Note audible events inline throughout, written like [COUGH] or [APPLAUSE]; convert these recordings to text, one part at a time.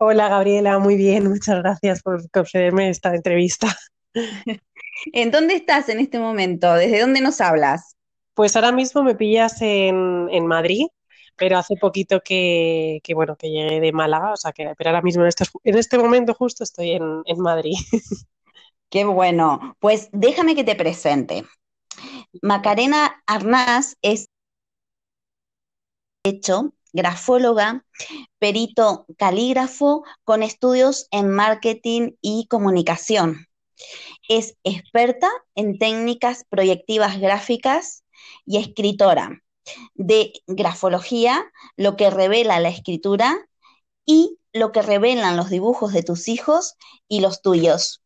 Hola Gabriela, muy bien, muchas gracias por concederme esta entrevista. [LAUGHS] ¿En dónde estás en este momento? ¿Desde dónde nos hablas? Pues ahora mismo me pillas en, Madrid, pero hace poquito que, bueno, que llegué de Málaga, o sea que, pero ahora mismo en este, en este momento justo estoy en, en Madrid. [LAUGHS] Qué bueno. Pues déjame que te presente. Macarena Arnaz es hecho grafóloga, perito calígrafo con estudios en marketing y comunicación. Es experta en técnicas proyectivas gráficas y escritora de grafología, lo que revela la escritura y lo que revelan los dibujos de tus hijos y los tuyos.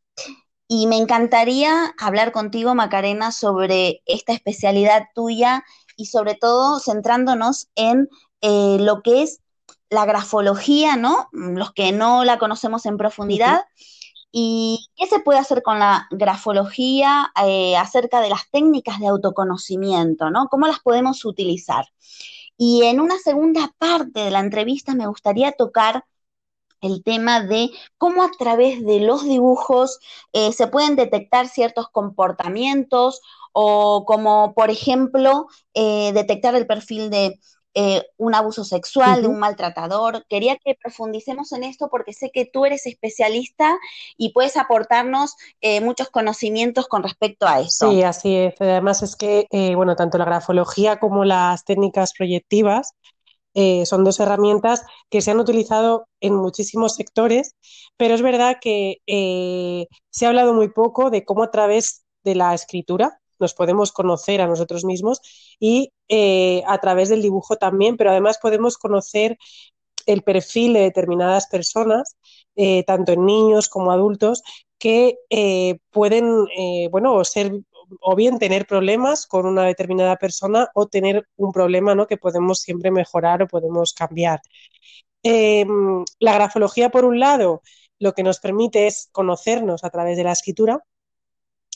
Y me encantaría hablar contigo, Macarena, sobre esta especialidad tuya y sobre todo centrándonos en eh, lo que es la grafología, ¿no? Los que no la conocemos en profundidad. ¿Y qué se puede hacer con la grafología eh, acerca de las técnicas de autoconocimiento, ¿no? ¿Cómo las podemos utilizar? Y en una segunda parte de la entrevista me gustaría tocar el tema de cómo a través de los dibujos eh, se pueden detectar ciertos comportamientos o como, por ejemplo, detectar el perfil de eh, un abuso sexual, de un maltratador. Quería que profundicemos en esto porque sé que tú eres especialista y puedes aportarnos eh, muchos conocimientos con respecto a eso. Sí, así es. Además es que, eh, bueno, tanto la grafología como las técnicas proyectivas son dos herramientas que se han utilizado en muchísimos sectores, pero es verdad que se ha hablado muy poco de cómo a través de la escritura nos podemos conocer a nosotros mismos y eh, a través del dibujo también, pero además podemos conocer el perfil de determinadas personas, tanto en niños como adultos, que pueden, bueno, ser o bien tener problemas con una determinada persona o tener un problema ¿no? que podemos siempre mejorar o podemos cambiar. Em, la grafología, por un lado, lo que nos permite es conocernos a través de la escritura.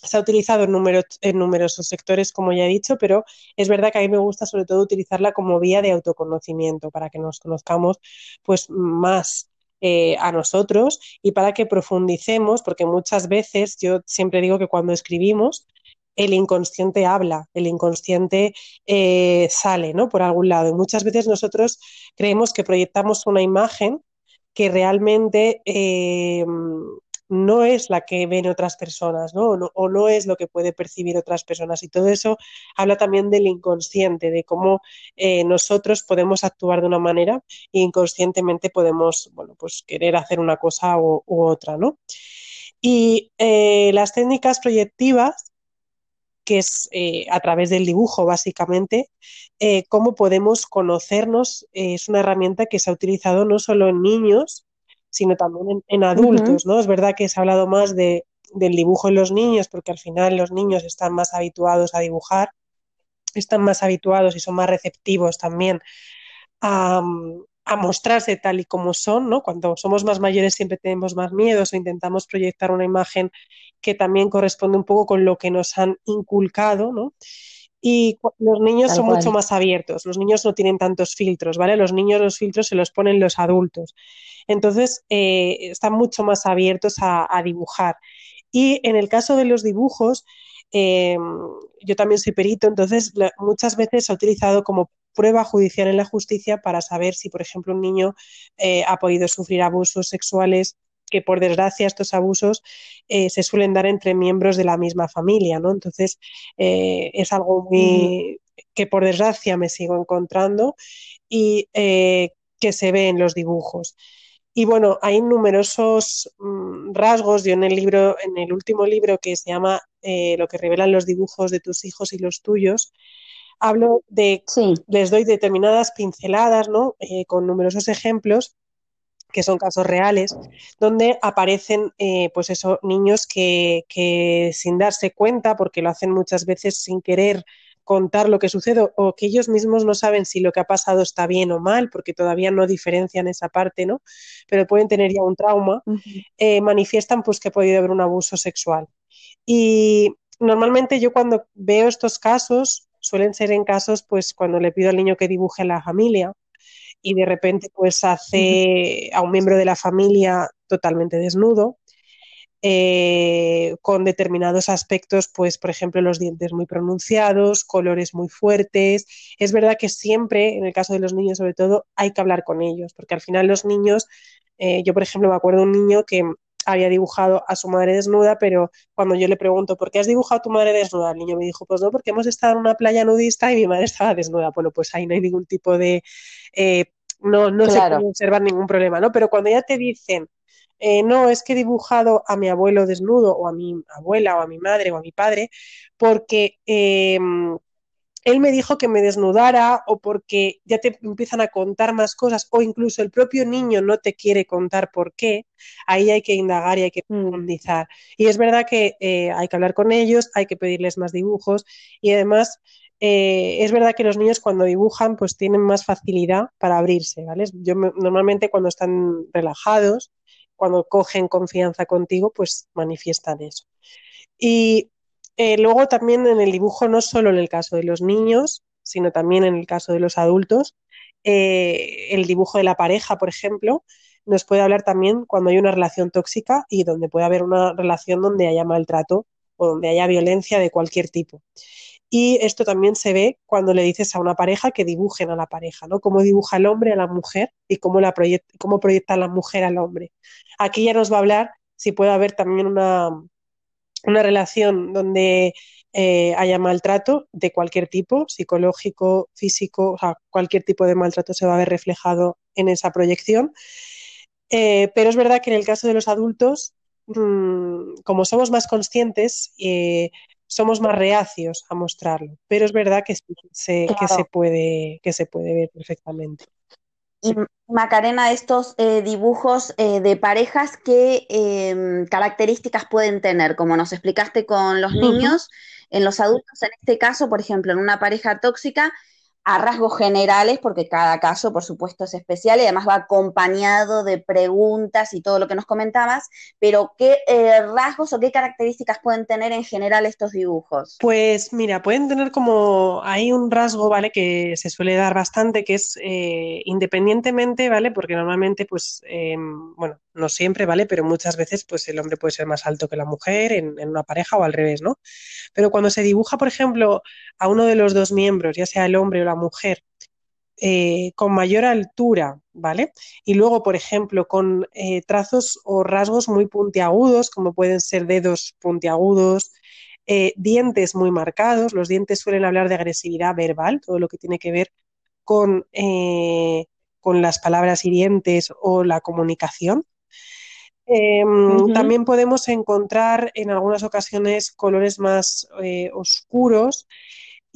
Se ha utilizado en, en numerosos sectores, como ya he dicho, pero es verdad que a mí me gusta sobre todo utilizarla como vía de autoconocimiento para que nos conozcamos pues, más eh, a nosotros y para que profundicemos, porque muchas veces yo siempre digo que cuando escribimos el inconsciente habla, el inconsciente eh, sale, ¿no? Por algún lado. Y muchas veces nosotros creemos que proyectamos una imagen que realmente eh, no es la que ven otras personas, ¿no? O, ¿no? es lo que puede percibir otras personas. Y todo eso habla también del inconsciente, de cómo eh, nosotros podemos actuar de una manera e inconscientemente podemos, bueno, pues querer hacer una cosa u, otra, ¿no? Y las técnicas proyectivas que es eh, a través del dibujo, básicamente, eh, cómo podemos conocernos. Eh, es una herramienta que se ha utilizado no solo en niños, sino también en, adultos, ¿no? Es verdad que se ha hablado más de, del dibujo en los niños, porque al final los niños están más habituados a dibujar, están más habituados y son más receptivos también a, a mostrarse tal y como son, ¿no? Cuando somos más mayores siempre tenemos más miedos o intentamos proyectar una imagen que también corresponde un poco con lo que nos han inculcado, ¿no? Y los niños son mucho más abiertos, los niños no tienen tantos filtros, ¿vale? Los niños los filtros se los ponen los adultos. Entonces, eh, están mucho más abiertos a, dibujar. Y en el caso de los dibujos, eh, yo también soy perito, entonces muchas veces se ha utilizado como prueba judicial en la justicia para saber si, por ejemplo, un niño eh, ha podido sufrir abusos sexuales que por desgracia estos abusos eh, se suelen dar entre miembros de la misma familia, ¿no? Entonces eh, es algo muy que por desgracia me sigo encontrando y que se ve en los dibujos. Y bueno, hay numerosos mm, rasgos. Yo en el libro, en el último libro que se llama Lo que revelan los dibujos de tus hijos y los tuyos, hablo de, les doy determinadas pinceladas, ¿no? Eh, con numerosos ejemplos que son casos reales, donde aparecen, eh, pues eso, niños que, que, sin darse cuenta, porque lo hacen muchas veces sin querer contar lo que sucede, o que ellos mismos no saben si lo que ha pasado está bien o mal, porque todavía no diferencian esa parte, ¿no? Pero pueden tener ya un trauma, eh, manifiestan pues que ha podido haber un abuso sexual. Y normalmente yo cuando veo estos casos, suelen ser en casos, pues, cuando le pido al niño que dibuje a la familia y de repente, pues, hace a un miembro de la familia totalmente desnudo, eh, con determinados aspectos, pues, por ejemplo, los dientes muy pronunciados, colores muy fuertes. Es verdad que siempre, en el caso de los niños sobre todo, hay que hablar con ellos, porque al final los niños, eh, yo por ejemplo me acuerdo de un niño que había dibujado a su madre desnuda, pero cuando yo le pregunto, ¿por qué has dibujado a tu madre desnuda? El niño me dijo, pues no, porque hemos estado en una playa nudista y mi madre estaba desnuda. Bueno, pues ahí no hay ningún tipo de... Eh, no no se puede observar ningún problema, ¿no? Pero cuando ya te dicen, eh, no, es que he dibujado a mi abuelo desnudo o a mi abuela o a mi madre o a mi padre porque eh, él me dijo que me desnudara o porque ya te empiezan a contar más cosas o incluso el propio niño no te quiere contar por qué, ahí hay que indagar y hay que mm. profundizar. Y es verdad que eh, hay que hablar con ellos, hay que pedirles más dibujos y además eh, es verdad que los niños cuando dibujan pues tienen más facilidad para abrirse, ¿vale? Yo normalmente cuando están relajados, cuando cogen confianza contigo, pues manifiestan eso. Y eh, luego también en el dibujo, no solo en el caso de los niños, sino también en el caso de los adultos, eh, el dibujo de la pareja, por ejemplo, nos puede hablar también cuando hay una relación tóxica y donde puede haber una relación donde haya maltrato o donde haya violencia de cualquier tipo. Y esto también se ve cuando le dices a una pareja que dibujen a la pareja, ¿no? Cómo dibuja el hombre a la mujer y cómo, la cómo proyecta la mujer al hombre. Aquí ya nos va a hablar si puede haber también una, una relación donde eh, haya maltrato de cualquier tipo, psicológico, físico, o sea, cualquier tipo de maltrato se va a ver reflejado en esa proyección. Eh, pero es verdad que en el caso de los adultos, mm, como somos más conscientes, eh, somos más reacios a mostrarlo. Pero es verdad que, se, que se, puede, que se puede ver perfectamente. Y Macarena, estos eh, dibujos de parejas, ¿qué em, características pueden tener? Como nos explicaste con los niños, en los adultos, en este caso, por ejemplo, en una pareja tóxica, a rasgos generales, porque cada caso, por supuesto, es especial y además va acompañado de preguntas y todo lo que nos comentabas, pero ¿qué eh, rasgos o qué características pueden tener en general estos dibujos? Pues mira, pueden tener como, hay un rasgo, ¿vale? Que se suele dar bastante, que es eh, independientemente, ¿vale? Porque normalmente, pues, em, bueno, no siempre, ¿vale? Pero muchas veces, pues el hombre puede ser más alto que la mujer en, en una pareja o al revés, ¿no? Pero cuando se dibuja, por ejemplo, a uno de los dos miembros, ya sea el hombre o la mujer eh, con mayor altura, ¿vale? Y luego, por ejemplo, con eh, trazos o rasgos muy puntiagudos, como pueden ser dedos puntiagudos, eh, dientes muy marcados. Los dientes suelen hablar de agresividad verbal, todo lo que tiene que ver con, con las palabras hirientes o la comunicación. Em, también podemos encontrar en algunas ocasiones colores más oscuros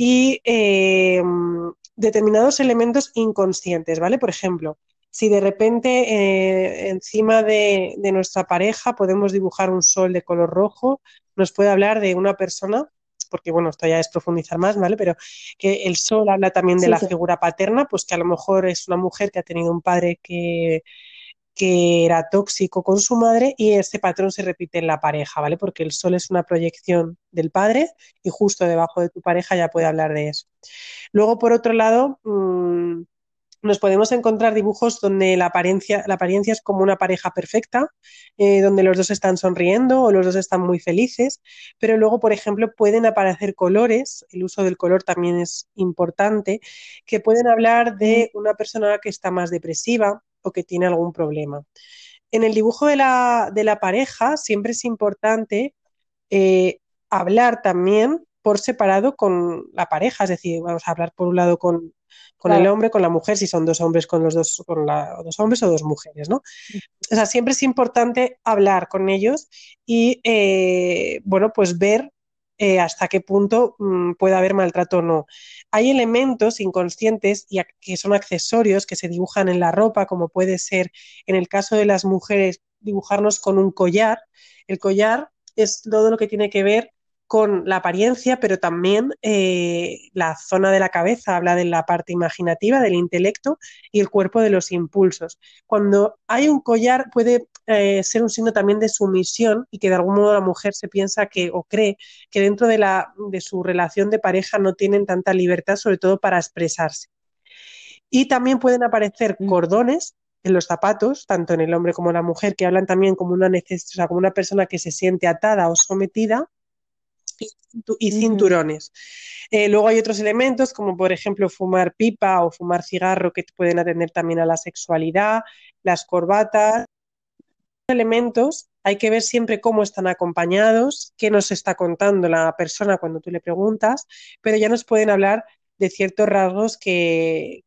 y em, determinados elementos inconscientes, ¿vale? Por ejemplo, si de repente eh, encima de, nuestra pareja podemos dibujar un sol de color rojo, nos puede hablar de una persona, porque bueno, esto ya es profundizar más, ¿vale? Pero que el sol habla también de la figura paterna, pues que a lo mejor es una mujer que ha tenido un padre que, que era tóxico con su madre y este patrón se repite en la pareja, ¿vale? Porque el sol es una proyección del padre y justo debajo de tu pareja ya puede hablar de eso. Luego, por otro lado, mmm, nos podemos encontrar dibujos donde la apariencia, la apariencia es como una pareja perfecta, eh, donde los dos están sonriendo o los dos están muy felices, pero luego, por ejemplo, pueden aparecer colores, el uso del color también es importante, que pueden hablar de una persona que está más depresiva, o que tiene algún problema. En el dibujo de la, de la pareja siempre es importante eh, hablar también por separado con la pareja, es decir, vamos a hablar por un lado con, con el hombre, con la mujer, si son dos hombres con los dos, con la, dos hombres o dos mujeres, ¿no? O sea, siempre es importante hablar con ellos y, eh, bueno, pues ver eh, hasta qué punto mm, puede haber maltrato o no. Hay elementos inconscientes y que son accesorios que se dibujan en la ropa, como puede ser en el caso de las mujeres dibujarnos con un collar. El collar es todo lo que tiene que ver con la apariencia, pero también eh, la zona de la cabeza habla de la parte imaginativa, del intelecto y el cuerpo de los impulsos. Cuando hay un collar puede eh, ser un signo también de sumisión y que de algún modo la mujer se piensa que o cree que dentro de, la, de su relación de pareja no tienen tanta libertad, sobre todo para expresarse. Y también pueden aparecer mm. cordones en los zapatos, tanto en el hombre como en la mujer, que hablan también como una, necesidad, como una persona que se siente atada o sometida y cinturones. Eh, luego hay otros elementos como por ejemplo fumar pipa o fumar cigarro que pueden atender también a la sexualidad, las corbatas. Elementos hay que ver siempre cómo están acompañados, qué nos está contando la persona cuando tú le preguntas, pero ya nos pueden hablar de ciertos rasgos que,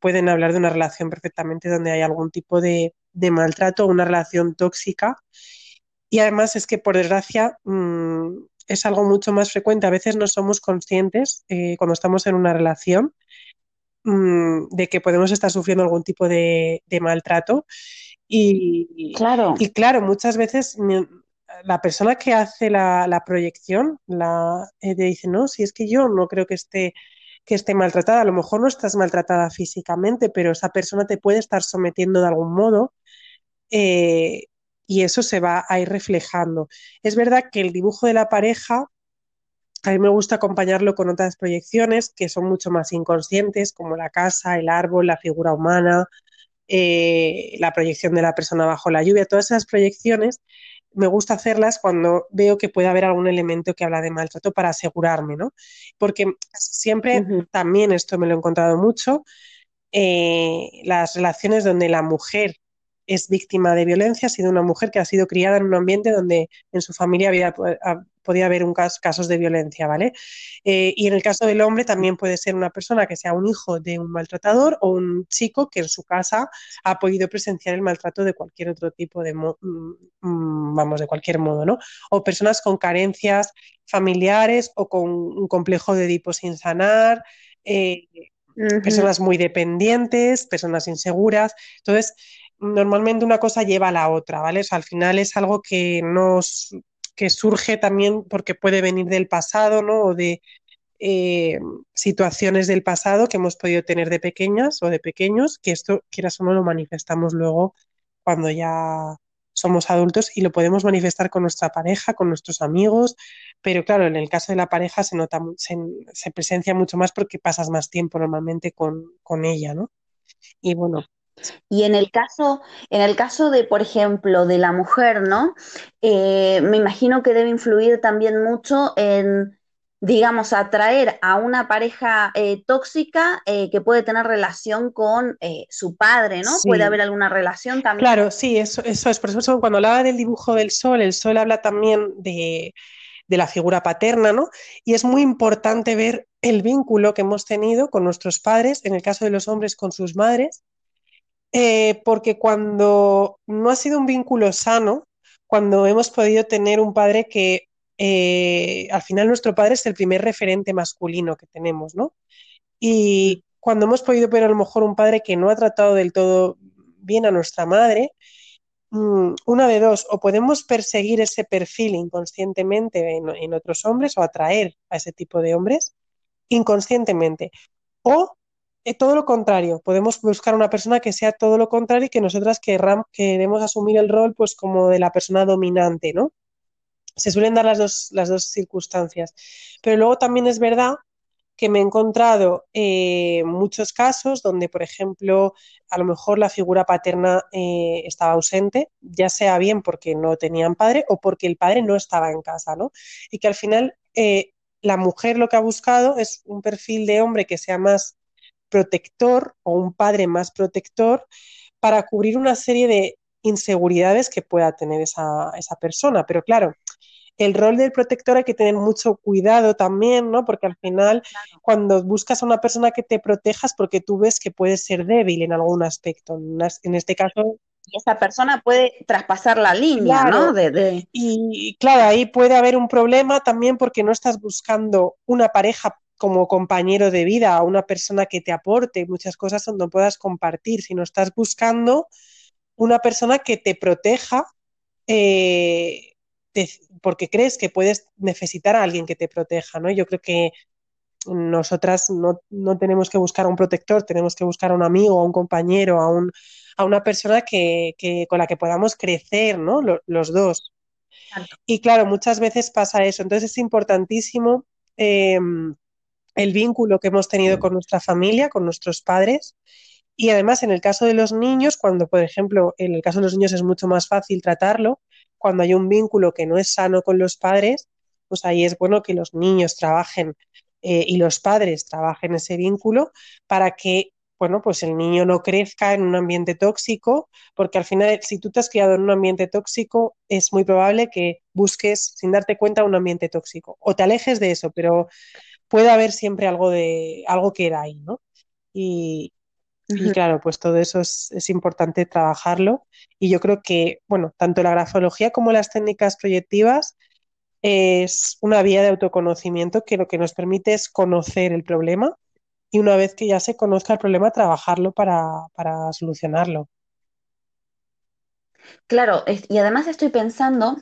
pueden hablar de una relación perfectamente donde hay algún tipo de, maltrato o una relación tóxica. Y además es que, por desgracia, mm, es algo mucho más frecuente. A veces no somos conscientes eh, cuando estamos en una relación mm, de que podemos estar sufriendo algún tipo de, maltrato. Y claro. y claro, muchas veces la persona que hace la, proyección la, eh, dice, no, si es que yo no creo que esté, que esté maltratada, a lo mejor no estás maltratada físicamente, pero esa persona te puede estar sometiendo de algún modo. Eh, y eso se va a ir reflejando. Es verdad que el dibujo de la pareja, a mí me gusta acompañarlo con otras proyecciones que son mucho más inconscientes, como la casa, el árbol, la figura humana, eh, la proyección de la persona bajo la lluvia, todas esas proyecciones me gusta hacerlas cuando veo que puede haber algún elemento que habla de maltrato para asegurarme, ¿no? Porque siempre, también esto me lo he encontrado mucho, eh, las relaciones donde la mujer es víctima de violencia ha sido una mujer que ha sido criada en un ambiente donde en su familia había, podía haber un casos de violencia, ¿vale? Eh, y en el caso del hombre también puede ser una persona que sea un hijo de un maltratador o un chico que en su casa ha podido presenciar el maltrato de cualquier otro tipo de, mm, mm, vamos, de cualquier modo, ¿no? O personas con carencias familiares o con un complejo de Edipo sin sanar, eh, personas muy dependientes, personas inseguras. Entonces, normalmente una cosa lleva a la otra, ¿vale? O sea, al final es algo que nos que surge también porque puede venir del pasado, ¿no? O de eh, situaciones del pasado que hemos podido tener de pequeñas o de pequeños, que esto, quieras o no, lo manifestamos luego cuando ya somos adultos y lo podemos manifestar con nuestra pareja, con nuestros amigos, pero claro, en el caso de la pareja se nota, se, se presencia mucho más porque pasas más tiempo normalmente con, con ella, ¿no? Y bueno, y en el caso, en el caso de, por ejemplo, de la mujer, ¿no? Eh, me imagino que debe influir también mucho en, digamos, atraer a una pareja eh, tóxica eh, que puede tener relación con su padre, ¿no? Puede haber alguna relación también. Claro, sí, eso, eso es. Por eso cuando hablaba del dibujo del sol, el sol habla también de, de la figura paterna, ¿no? Y es muy importante ver el vínculo que hemos tenido con nuestros padres, en el caso de los hombres con sus madres, eh, porque cuando no ha sido un vínculo sano, cuando hemos podido tener un padre que eh, al final nuestro padre es el primer referente masculino que tenemos, ¿no? Y cuando hemos podido ver a lo mejor un padre que no ha tratado del todo bien a nuestra madre, mm, una de dos, o podemos perseguir ese perfil inconscientemente en otros hombres o atraer a ese tipo de hombres inconscientemente, o es todo lo contrario. Podemos buscar una persona que sea todo lo contrario y que nosotras queremos asumir el rol pues como de la persona dominante, ¿no? Se suelen dar las dos, las dos circunstancias. Pero luego también es verdad que me he encontrado eh, muchos casos donde, por ejemplo, a lo mejor la figura paterna eh, estaba ausente, ya sea bien porque no tenían padre o porque el padre no estaba en casa, ¿no? Y que al final eh, la mujer lo que ha buscado es un perfil de hombre que sea más protector o un padre más protector para cubrir una serie de inseguridades que pueda tener esa, persona. Pero claro, el rol del protector hay que tener mucho cuidado también, ¿no? Porque al final, cuando buscas a una persona que te protejas, porque tú ves que puede ser débil en algún aspecto. En este caso. Y esa persona puede traspasar la línea, ¿no? Y claro, ahí puede haber un problema también porque no estás buscando una pareja como compañero de vida, a una persona que te aporte muchas cosas donde puedas compartir, sino estás buscando una persona que te proteja eh, porque crees que puedes necesitar a alguien que te proteja, ¿no? Yo creo que nosotras no, tenemos que buscar a un protector, tenemos que buscar a un amigo, a un compañero, a, un, a una persona que, con la que podamos crecer, ¿no? Los, dos. Y claro, muchas veces pasa eso. Entonces es importantísimo em, el vínculo que hemos tenido con nuestra familia, con nuestros padres. Y además, en el caso de los niños, cuando, por ejemplo, en el caso de los niños es mucho más fácil tratarlo, cuando hay un vínculo que no es sano con los padres, pues ahí es bueno que los niños trabajen eh, y los padres trabajen ese vínculo para que, bueno, pues el niño no crezca en un ambiente tóxico, porque al final, si tú te has criado en un ambiente tóxico, es muy probable que busques, sin darte cuenta, un ambiente tóxico. O te alejes de eso, pero puede haber siempre algo de algo que era ahí, ¿no? Y, claro, pues todo eso es, importante trabajarlo. Y yo creo que, bueno, tanto la grafología como las técnicas proyectivas es una vía de autoconocimiento que lo que nos permite es conocer el problema y una vez que ya se conozca el problema, trabajarlo para, para solucionarlo. Claro, y además estoy pensando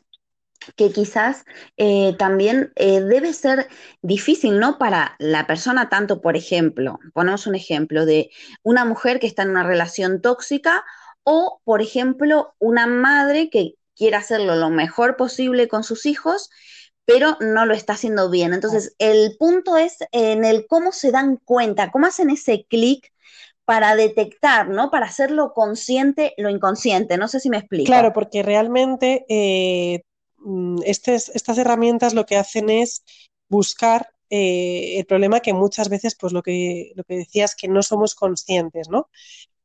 que quizás eh, también eh, debe ser difícil, ¿no? Para la persona, tanto, por ejemplo, ponemos un ejemplo de una mujer que está en una relación tóxica o, por ejemplo, una madre que quiere hacerlo lo mejor posible con sus hijos, pero no lo está haciendo bien. Entonces, el punto es en el cómo se dan cuenta, cómo hacen ese clic para detectar, ¿no? Para hacerlo consciente lo inconsciente. No sé si me explico. Claro, porque realmente eh, Mm, estas herramientas lo que hacen es buscar eh, el problema que muchas veces, pues lo que, lo que decías, que no somos conscientes, ¿no?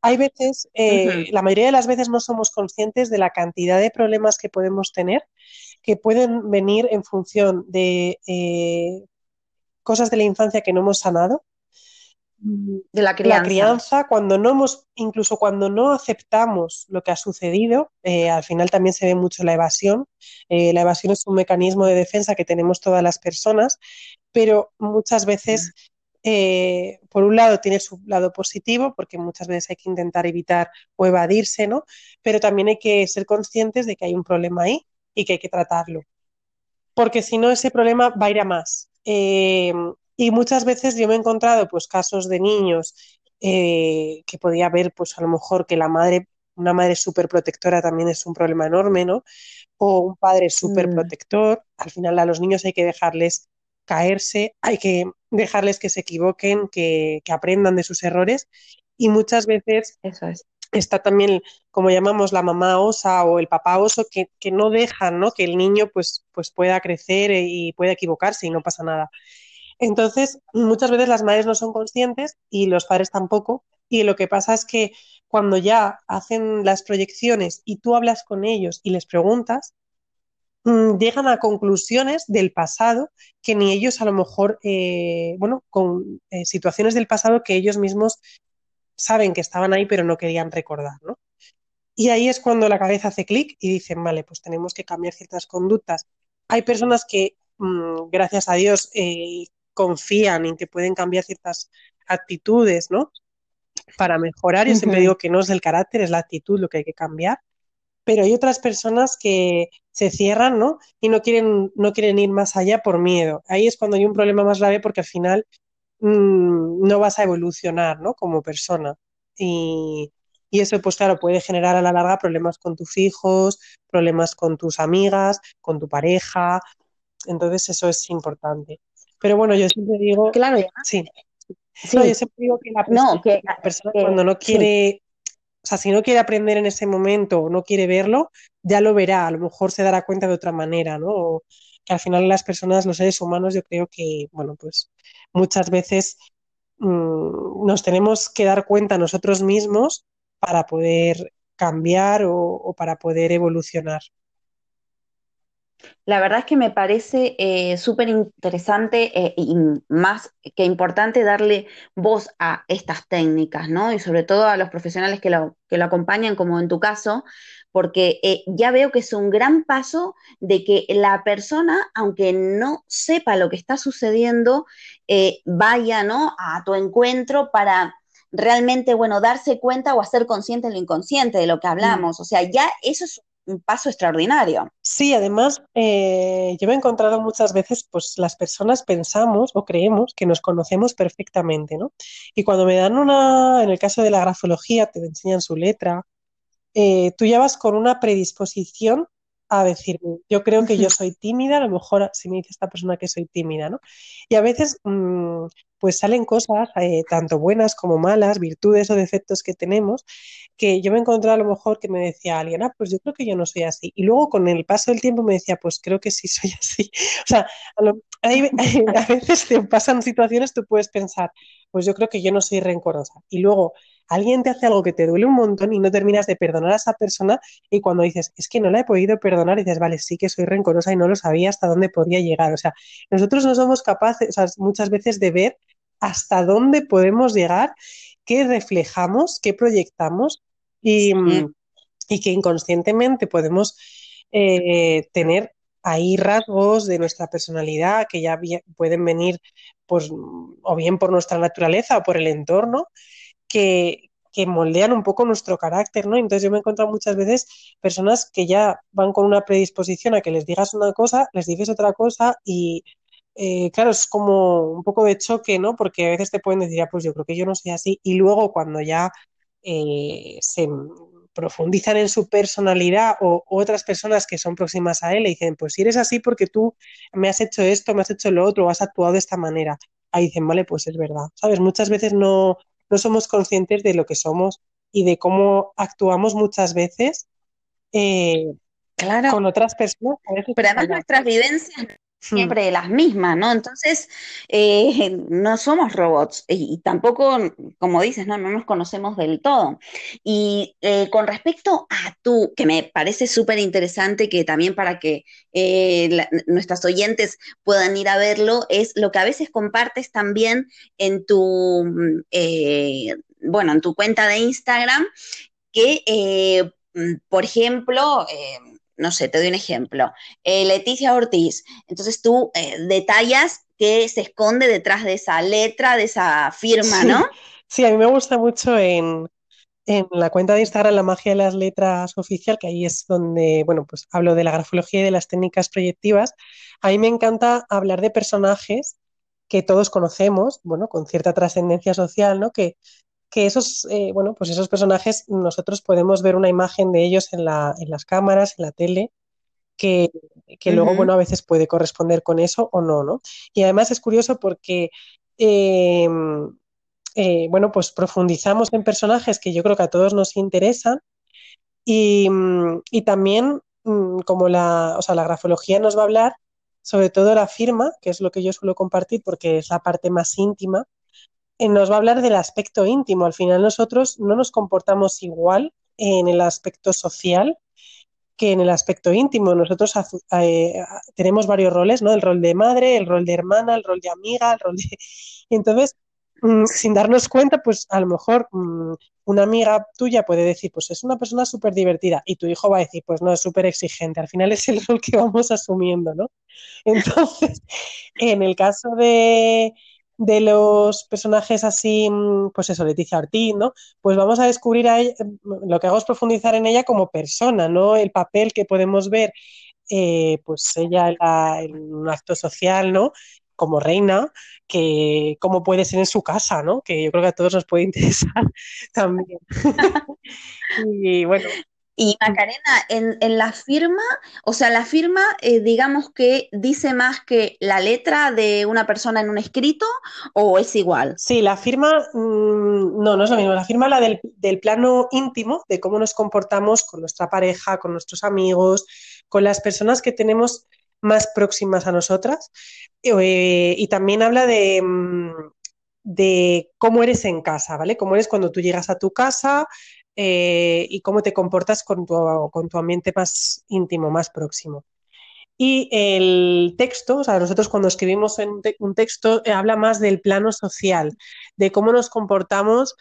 hay veces, eh, la mayoría de las veces no somos conscientes de la cantidad de problemas que podemos tener que pueden venir en función de eh, cosas de la infancia que no hemos sanado. De la crianza. La crianza, cuando no hemos, incluso cuando no aceptamos lo que ha sucedido, eh, al final también se ve mucho la evasión. la evasión es un mecanismo de defensa que tenemos todas las personas, pero muchas veces. Eh, por un lado tiene su lado positivo, porque muchas veces hay que intentar evitar o evadirse, ¿no? Pero también hay que ser conscientes de que hay un problema ahí y que hay que tratarlo. Porque si no, ese problema va a ir a más. Eh, y muchas veces yo me he encontrado pues casos de niños eh, que podía ver pues a lo mejor que la madre, una madre súper protectora también es un problema enorme, ¿no? O un padre súper mm. protector. Al final a los niños hay que dejarles caerse, hay que dejarles que se equivoquen, que, aprendan de sus errores y muchas veces Eso es. está también, como llamamos, la mamá osa o el papá oso, que, no dejan ¿no? que el niño pues, pues pueda crecer y pueda equivocarse y no pasa nada. Entonces, muchas veces las madres no son conscientes y los padres tampoco. Y lo que pasa es que cuando ya hacen las proyecciones y tú hablas con ellos y les preguntas, Mm, llegan a conclusiones del pasado que ni ellos a lo mejor, eh, bueno, con eh, situaciones del pasado que ellos mismos saben que estaban ahí pero no querían recordar. Y ahí es cuando la cabeza hace clic y dicen, vale, pues tenemos que cambiar ciertas conductas. Hay personas que, mm, gracias a Dios, eh, confían en que pueden cambiar ciertas actitudes, ¿no? Para mejorar. Yo siempre digo que no es el carácter, es la actitud lo que hay que cambiar pero hay otras personas que se cierran, ¿no? Y no quieren, no quieren ir más allá por miedo. Ahí es cuando hay un problema más grave porque al final mm, no vas a evolucionar, ¿no? Como persona. Y, y, eso, pues claro, puede generar a la larga problemas con tus hijos, problemas con tus amigas, con tu pareja. Entonces eso es importante. Pero bueno, yo siempre digo... Claro, sí. Sí. yo siempre digo que la persona, que, la persona cuando no quiere o sea, si no quiere aprender en ese momento o no quiere verlo, ya lo verá, a lo mejor se dará cuenta de otra manera, ¿no? que al final las personas, los seres humanos, yo creo que, bueno, pues muchas veces mm, nos tenemos que dar cuenta nosotros mismos para poder cambiar o para poder evolucionar. La verdad es que me parece eh, súper interesante eh, y más que importante darle voz a estas técnicas, ¿no? Y sobre todo a los profesionales que lo, que lo acompañan, como en tu caso, porque eh, ya veo que es un gran paso de que la persona, aunque no sepa lo que está sucediendo, vaya, ¿no? A tu encuentro para realmente, bueno, darse cuenta o hacer consciente lo inconsciente de lo que hablamos. O sea, ya eso es un paso extraordinario. Sí, además, eh, yo me he encontrado muchas veces, pues las personas pensamos o creemos que nos conocemos perfectamente, ¿no? Y cuando me dan una, en el caso de la grafología, te enseñan su letra, eh, tú ya vas con una predisposición a decirme, yo creo que yo soy tímida, a lo mejor si me dice esta persona que soy tímida, ¿no? Y a veces, mm, pues salen cosas, eh, tanto buenas como malas, virtudes o defectos que tenemos, que yo me encontré a lo mejor que me decía alguien, ah, pues yo creo que yo no soy así. Y luego con el paso del tiempo me decía, pues creo que sí soy [LAUGHS] así. O sea, a, veces te pasan situaciones, tú puedes pensar, pues yo creo que yo no soy rencorosa. Y luego alguien te hace algo que te duele un montón y no terminas de perdonar a esa persona y cuando dices, es que no la he podido perdonar, dices, vale, sí que soy rencorosa y no lo sabía hasta dónde podía llegar. O sea, nosotros no somos capaces, o sea, muchas veces de ver hasta dónde podemos llegar, qué reflejamos, qué proyectamos y, que inconscientemente podemos eh, tener ahí rasgos de nuestra personalidad que ya pueden venir pues, o bien por nuestra naturaleza o por el entorno que, que moldean un poco nuestro carácter, ¿no? Entonces yo me he encontrado muchas veces personas que ya van con una predisposición a que les digas una cosa, les dices otra cosa y eh, claro, es como un poco de choque, ¿no? Porque a veces te pueden decir, ah, pues yo creo que yo no soy así y luego cuando ya eh, se profundizan en su personalidad o, otras personas que son próximas a él le dicen, pues si eres así porque tú me has hecho esto, me has hecho lo otro, has actuado de esta manera. Ahí dicen, vale, pues es verdad. ¿Sabes? Muchas veces no, no somos conscientes de lo que somos y de cómo actuamos muchas veces eh, claro. con otras personas. Pero además nuestras vivencias siempre las mismas, ¿no? Entonces, eh, [LAUGHS] no somos robots y, tampoco, como dices, ¿no? no nos conocemos del todo. Y eh, con respecto a tú, que me parece súper interesante que también para que eh, nuestras oyentes puedan ir a verlo, es lo que a veces compartes también en tu, bueno, en tu cuenta de Instagram, que, por ejemplo, no sé, te doy un ejemplo, eh, Leticia Ortiz, entonces tú eh, detallas qué se esconde detrás de esa letra, de esa firma, ¿no? Sí, a mí me gusta mucho en, la cuenta de Instagram La magia de las letras oficial, que ahí es donde, bueno, pues hablo de la grafología y de las técnicas proyectivas. A mí me encanta hablar de personajes que todos conocemos, bueno, con cierta trascendencia social, ¿no? Que, que esos, eh, bueno, pues esos personajes nosotros podemos ver una imagen de ellos en, la, en las cámaras, en la tele, que, luego, bueno, a veces puede corresponder con eso o no, ¿no? Y además es curioso porque, eh, eh, bueno, pues profundizamos en personajes que yo creo que a todos nos interesan y, y también, mm, como la, o sea, la grafología nos va a hablar sobre todo la firma, que es lo que yo suelo compartir porque es la parte más íntima, nos va a hablar del aspecto íntimo. Al final nosotros no nos comportamos igual en el aspecto social que en el aspecto íntimo. Nosotros eh, tenemos varios roles, ¿no? El rol de madre, el rol de hermana, el rol de amiga, el rol de... [LAUGHS] Entonces, mm, sin darnos cuenta, pues a lo mejor mm, una amiga tuya puede decir, pues es una persona súper divertida y tu hijo va a decir, pues no, es súper exigente. Al final es el rol que vamos asumiendo, ¿no? [LAUGHS] Entonces, en el caso de de los personajes así, mm, pues eso, Leticia Ortiz, ¿no? Pues vamos a descubrir a ella, mm, lo que hago es profundizar en ella como persona, ¿no? El papel que podemos ver, eh, pues ella en, un acto social, ¿no? Como reina, que cómo puede ser en su casa, ¿no? Que yo creo que a todos nos puede [LAUGHS] interesar también. [LAUGHS] y bueno, y Macarena, en, en, la firma, o sea, la firma, eh, digamos que dice más que la letra de una persona en un escrito o es igual. Sí, la firma, mm, no, no es lo mismo. La firma la del, del, plano íntimo, de cómo nos comportamos con nuestra pareja, con nuestros amigos, con las personas que tenemos más próximas a nosotras. Eh, y también habla de, mm, de cómo eres en casa, ¿vale? Cómo eres cuando tú llegas a tu casa, eh, y cómo te comportas con tu, con tu ambiente más íntimo, más próximo. Y el texto, o sea, nosotros cuando escribimos en un texto eh, habla más del plano social, de cómo nos comportamos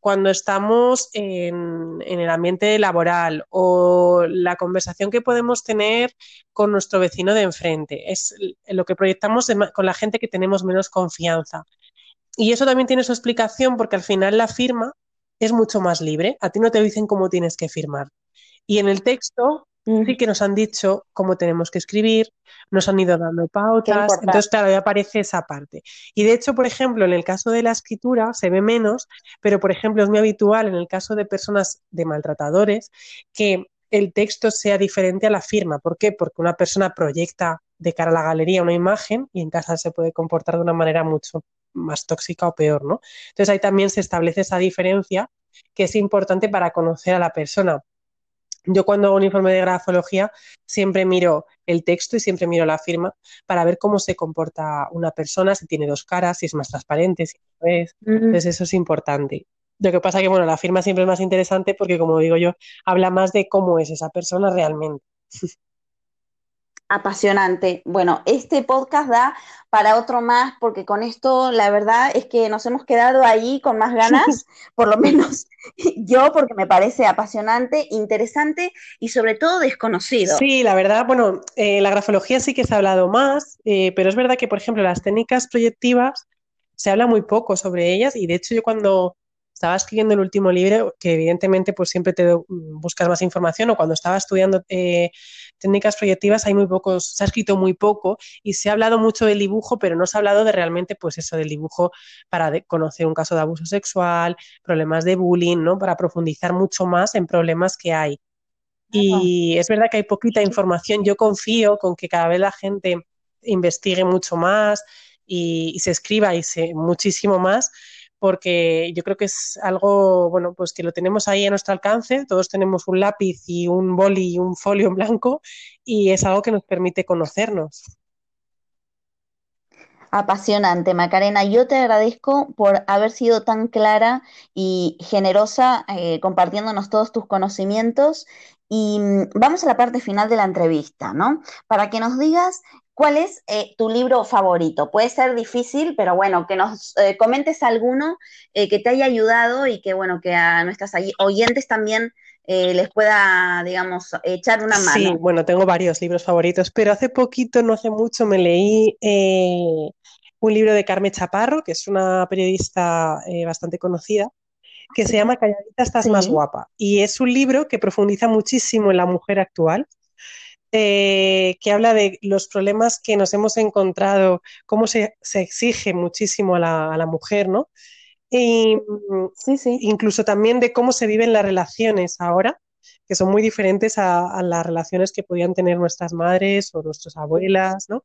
cuando estamos en, en, el ambiente laboral o la conversación que podemos tener con nuestro vecino de enfrente. Es lo que proyectamos con la gente que tenemos menos confianza. Y eso también tiene su explicación porque al final la firma es mucho más libre. A ti no te dicen cómo tienes que firmar. Y en el texto sí que nos han dicho cómo tenemos que escribir, nos han ido dando pautas, entonces claro, ya aparece esa parte. Y de hecho, por ejemplo, en el caso de la escritura se ve menos, pero por ejemplo es muy habitual en el caso de personas de maltratadores que el texto sea diferente a la firma. ¿Por qué? Porque una persona proyecta de cara a la galería una imagen y en casa se puede comportar de una manera mucho más tóxica o peor, ¿no? Entonces ahí también se establece esa diferencia que es importante para conocer a la persona. Yo cuando hago un informe de grafología siempre miro el texto y siempre miro la firma para ver cómo se comporta una persona, si tiene dos caras, si es más transparente, si no es. Entonces eso es importante. Lo que pasa que, bueno, la firma siempre es más interesante porque, como digo yo, habla más de cómo es esa persona realmente. [LAUGHS] apasionante. Bueno, este podcast da para otro más, porque con esto la verdad es que nos hemos quedado ahí con más ganas, [LAUGHS] por lo menos [LAUGHS] yo, porque me parece apasionante, interesante y sobre todo desconocido. Sí, la verdad, bueno, eh, la grafología sí que se ha hablado más, eh, pero es verdad que, por ejemplo, las técnicas proyectivas se habla muy poco sobre ellas y de hecho yo cuando estaba escribiendo el último libro, que evidentemente pues siempre te buscas más información o cuando estaba estudiando eh, técnicas proyectivas hay muy pocos, se ha escrito muy poco y se ha hablado mucho del dibujo, pero no se ha hablado de realmente pues eso del dibujo para conocer un caso de abuso sexual, problemas de bullying, ¿no? Para profundizar mucho más en problemas que hay. Y es verdad que hay poquita información. Yo confío con que cada vez la gente investigue mucho más y, y se escriba y se, muchísimo más, porque yo creo que es algo, bueno, pues que lo tenemos ahí a nuestro alcance, todos tenemos un lápiz y un boli y un folio en blanco y es algo que nos permite conocernos. Apasionante, Macarena. Yo te agradezco por haber sido tan clara y generosa eh, compartiéndonos todos tus conocimientos. Y mm, vamos a la parte final de la entrevista, ¿no? Para que nos digas cuál es eh, tu libro favorito. Puede ser difícil, pero bueno, que nos eh, comentes alguno que te haya ayudado y que, bueno, que a nuestras oyentes también les pueda, digamos, echar una mano. Sí, bueno, tengo varios libros favoritos, pero hace poquito, no hace mucho, me leí un libro de Carmen Chaparro, que es una periodista eh, bastante conocida, que se llama Calladita estás más guapa. Y es un libro que profundiza muchísimo en la mujer actual, eh, que habla de los problemas que nos hemos encontrado, cómo se, exige muchísimo a la, mujer, ¿no? Y, sí, sí. Incluso también de cómo se viven las relaciones ahora que son muy diferentes a, las relaciones que podían tener nuestras madres o nuestras abuelas, ¿no?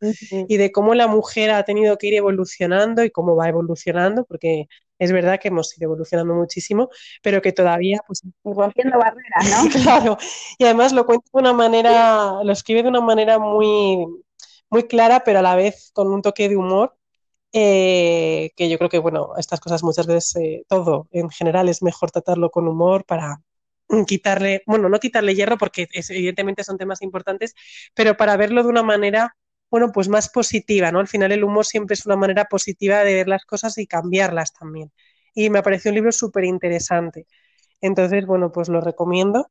Y de cómo la mujer ha tenido que ir evolucionando y cómo va evolucionando, porque es verdad que hemos ido evolucionando muchísimo, pero que todavía, pues... Rompiendo barreras, ¿no? [LAUGHS] claro. Y además lo cuenta de una manera, lo escribe de una manera muy, muy clara, pero a la vez con un toque de humor. Eh, que yo creo que, bueno, estas cosas muchas veces, eh, todo en general es mejor tratarlo con humor para, quitarle, bueno, no quitarle hierro porque evidentemente son temas importantes, pero para verlo de una manera, bueno, pues más positiva, ¿no? Al final el humor siempre es una manera positiva de ver las cosas y cambiarlas también. Y me pareció un libro súper interesante. Entonces, bueno, pues lo recomiendo.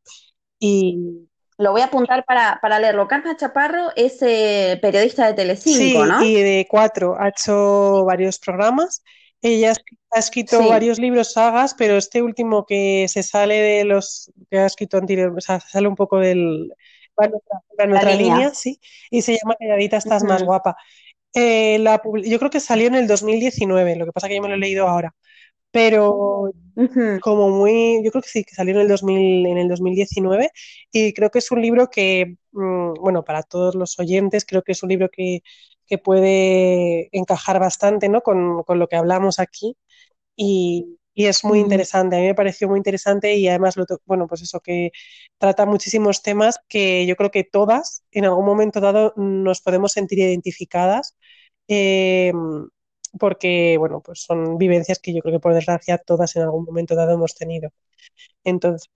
Y, lo voy a apuntar para, para leerlo. Carmen Chaparro es eh, periodista de Telecinco, sí, y de cuatro. Ha hecho varios programas ella ha escrito varios libros, sagas, pero este último que se sale de los que ha escrito anterior, o sea, sale un poco del. Va en otra, línea. sí, y se llama Calladita estás más guapa. Eh, la, yo creo que salió en el 2019, lo que pasa que yo me lo he leído ahora. Pero como muy, yo creo que sí, que salió en el, 2000, en el 2019 y creo que es un libro que, mm, bueno, para todos los oyentes, creo que es un libro que, que puede encajar bastante ¿no? con, con, lo que hablamos aquí y, y es muy interesante. A mí me pareció muy interesante y además, lo bueno, pues eso que trata muchísimos temas que yo creo que todas en algún momento dado nos podemos sentir identificadas. Eh, porque, bueno, pues son vivencias que yo creo que por desgracia todas en algún momento dado hemos tenido. Entonces,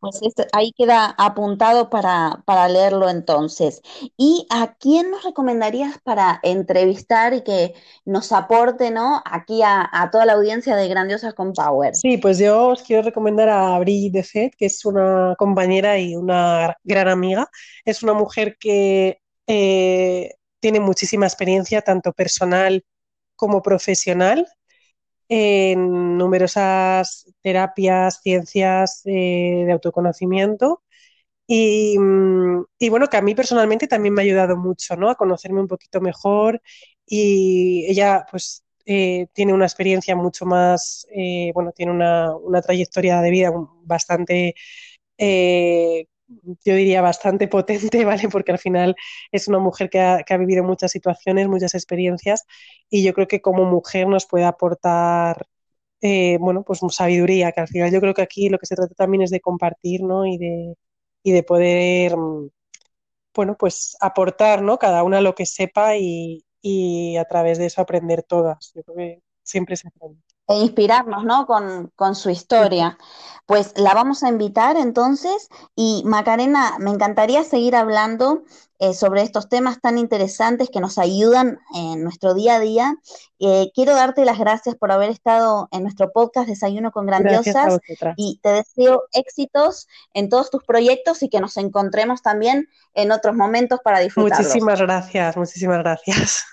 pues ahí queda apuntado para, para, leerlo entonces. ¿Y a quién nos recomendarías para entrevistar y que nos aporte, ¿no? Aquí a, toda la audiencia de Grandiosas con Power. Sí, pues yo os quiero recomendar a Brigitte Fed, que es una compañera y una gran amiga. Es una mujer que eh, tiene muchísima experiencia, tanto personal como profesional, en numerosas terapias, ciencias eh, de autoconocimiento. Mm, y, bueno, que a mí personalmente también me ha ayudado mucho, ¿no? A conocerme un poquito mejor y ella pues eh, tiene una experiencia mucho más, eh, bueno, tiene una, una, trayectoria de vida bastante yo diría, bastante [LAUGHS] potente, ¿vale? Porque al final es una mujer que ha, que ha, vivido muchas situaciones, muchas experiencias, y yo creo que como mujer nos puede aportar, eh, bueno, pues sabiduría, que al final yo creo que aquí lo que se trata también es de compartir, ¿no? Y de, y de poder, mm, bueno, pues aportar, ¿no? Cada una lo que sepa y, y a través de eso aprender todas. Yo creo que siempre se aprende e inspirarnos, ¿no? Con, con, su historia. Pues la vamos a invitar entonces y Macarena, me encantaría seguir hablando eh, sobre estos temas tan interesantes que nos ayudan en nuestro día a día. Eh, quiero darte las gracias por haber estado en nuestro podcast Desayuno con Grandiosas y te deseo éxitos en todos tus proyectos y que nos encontremos también en otros momentos para disfrutar. Muchísimas gracias, muchísimas gracias.